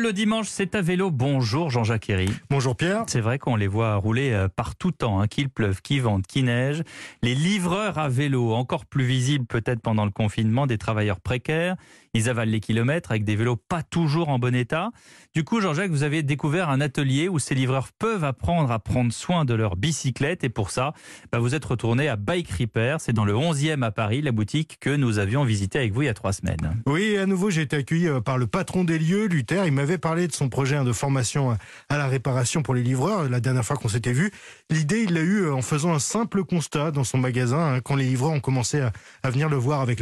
Le dimanche, c'est à vélo. Bonjour Jean-Jacques Herry. Bonjour Pierre. C'est vrai qu'on les voit rouler euh, par tout temps, hein, qu'il pleuve, qu'il vente, qu'il neige. Les livreurs à vélo, encore plus visibles peut-être pendant le confinement, des travailleurs précaires. Ils avalent les kilomètres avec des vélos pas toujours en bon état. Du coup, Jean-Jacques, vous avez découvert un atelier où ces livreurs peuvent apprendre à prendre soin de leur bicyclette. Et pour ça, bah, vous êtes retourné à Bike Repair. C'est dans le 11e à Paris, la boutique que nous avions visitée avec vous il y a trois semaines. Oui, à nouveau, j'ai été accueilli euh, par le patron des lieux, Luther. Il m'avait parlé de son projet hein, de formation euh, à la réparation pour les livreurs euh, la dernière fois qu'on s'était vu. L'idée, il l'a eu en faisant un simple constat dans son magasin hein, quand les livreurs ont commencé à, venir le voir avec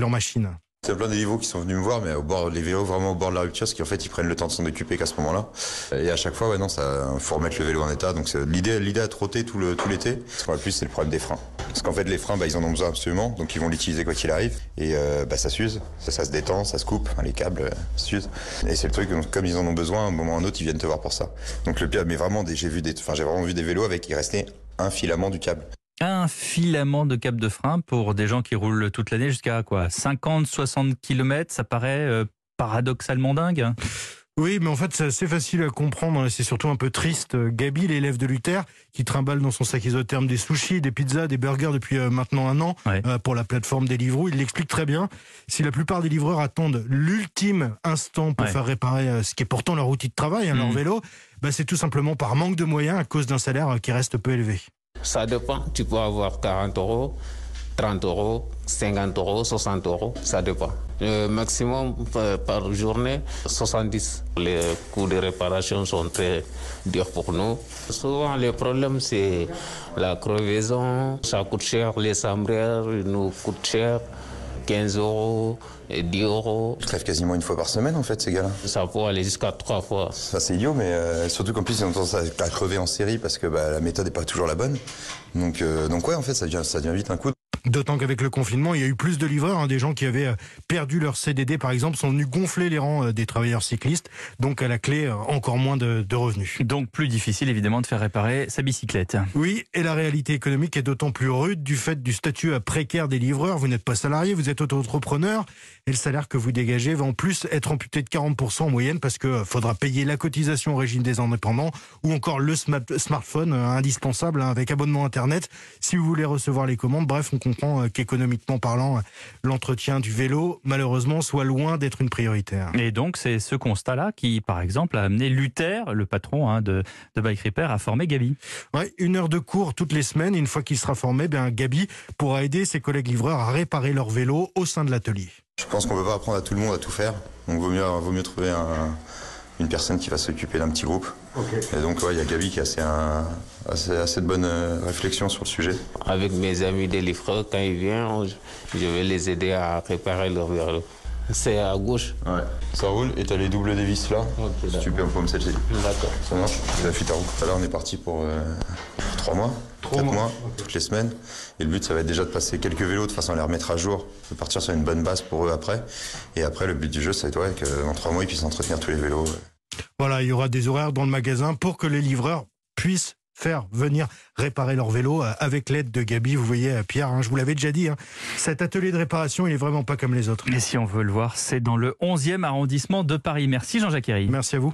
leur machine. C'est plein vélos qui sont venus me voir, mais au bord, les vélos vraiment au bord de la rupture, parce qu'en fait, ils prennent le temps de s'en occuper qu'à ce moment-là. Et à chaque fois, ouais, non, ça, faut remettre le vélo en état. Donc, l'idée, l'idée à trotter tout le, tout l'été. Ce qu'on a plus, c'est le problème des freins. Parce qu'en fait, les freins, bah, ils en ont besoin absolument. Donc, ils vont l'utiliser quoi qu'il arrive. Et, euh, bah, ça s'use. Ça, ça, se détend, ça se coupe. les câbles euh, s'usent. Et c'est le truc, comme ils en ont besoin, à un moment ou à un autre, ils viennent te voir pour ça. Donc, le pire, mais vraiment, j'ai vu des, enfin, j'ai vraiment vu des vélos avec, il restait un filament du câble un filament de cap de frein pour des gens qui roulent toute l'année jusqu'à quoi 50, 60 km, ça paraît euh, paradoxalement dingue. Oui, mais en fait, c'est assez facile à comprendre. C'est surtout un peu triste. Gabi, l'élève de Luther, qui trimballe dans son sac isotherme des sushis, des pizzas, des burgers depuis euh, maintenant un an euh, pour la plateforme Deliveroo, il l'explique très bien. Si la plupart des livreurs attendent l'ultime instant pour faire réparer ce qui est pourtant leur outil de travail, hein, leur mmh. vélo, bah, c'est tout simplement par manque de moyens à cause d'un salaire qui reste peu élevé. Ça dépend. Tu peux avoir 40 euros, 30 euros, 50 euros, 60 euros. Ça dépend. Le maximum euh, par journée, 70. Les coûts de réparation sont très durs pour nous. Souvent, le problème, c'est la crevaison. Ça coûte cher. Les sambrères nous coûtent cher. 15 euros, et 10 euros. Je crève quasiment une fois par semaine en fait ces gars-là. Ça peut aller jusqu'à trois fois. Ça c'est idiot, mais euh, surtout qu'en plus ils ont tendance à, crever en série parce que bah, la méthode n'est pas toujours la bonne. Donc, euh, donc ouais en fait ça devient, ça devient vite un coup. D'autant qu'avec le confinement, il y a eu plus de livreurs. Hein, des gens qui avaient euh, perdu leur CDD, par exemple, sont venus gonfler les rangs euh, des travailleurs cyclistes. Donc, à la clé, euh, encore moins de, revenus. Donc, plus difficile, évidemment, de faire réparer sa bicyclette. Oui, et la réalité économique est d'autant plus rude du fait du statut précaire des livreurs. Vous n'êtes pas salarié, vous êtes auto-entrepreneur. Et le salaire que vous dégagez va en plus être amputé de 40% en moyenne parce que faudra payer la cotisation au régime des indépendants ou encore le smartphone indispensable hein, avec abonnement Internet si vous voulez recevoir les commandes. Bref, on comprend euh, qu'économiquement parlant, l'entretien du vélo, malheureusement, soit loin d'être une priorité. Et donc, c'est ce constat-là qui, par exemple, a amené Luther, le patron hein, de, de Bike Repair, à former Gabi. Ouais, une heure de cours toutes les semaines. Une fois qu'il sera formé, bien, Gabi pourra aider ses collègues livreurs à réparer leur vélo au sein de l'atelier. Je pense qu'on ne peut pas apprendre à tout le monde à tout faire. Donc, vaut mieux, vaut mieux trouver un une personne qui va s'occuper d'un petit groupe. Et donc, il y a Gabi qui a assez, un, assez, de bonnes euh, réflexions sur le sujet. Avec mes amis des livreurs, quand ils viennent, je vais les aider à préparer leur vélo. C'est à gauche. Ouais. Ça roule et t'as les doubles des vis là. Okay, tu peux me celle-ci. D'accord. Ça marche. La fuite à roue. Là, on est parti pour, euh, trois mois, quatre mois, toutes les semaines. Et le but, ça va être déjà de passer quelques vélos de façon à les remettre à jour, de partir sur une bonne base pour eux après. Et après, le but du jeu, ça va être qu'en trois mois, ils puissent entretenir tous les vélos. Voilà, il y aura des horaires dans le magasin pour que les livreurs puissent faire venir réparer leur vélo euh, avec l'aide de Gabi. Vous voyez, euh, Pierre, hein, je vous l'avais déjà dit, hein, cet atelier de réparation, il est vraiment pas comme les autres. Et si on veut le voir, c'est dans le 11e arrondissement de Paris. Merci Jean-Jacques Merci à vous.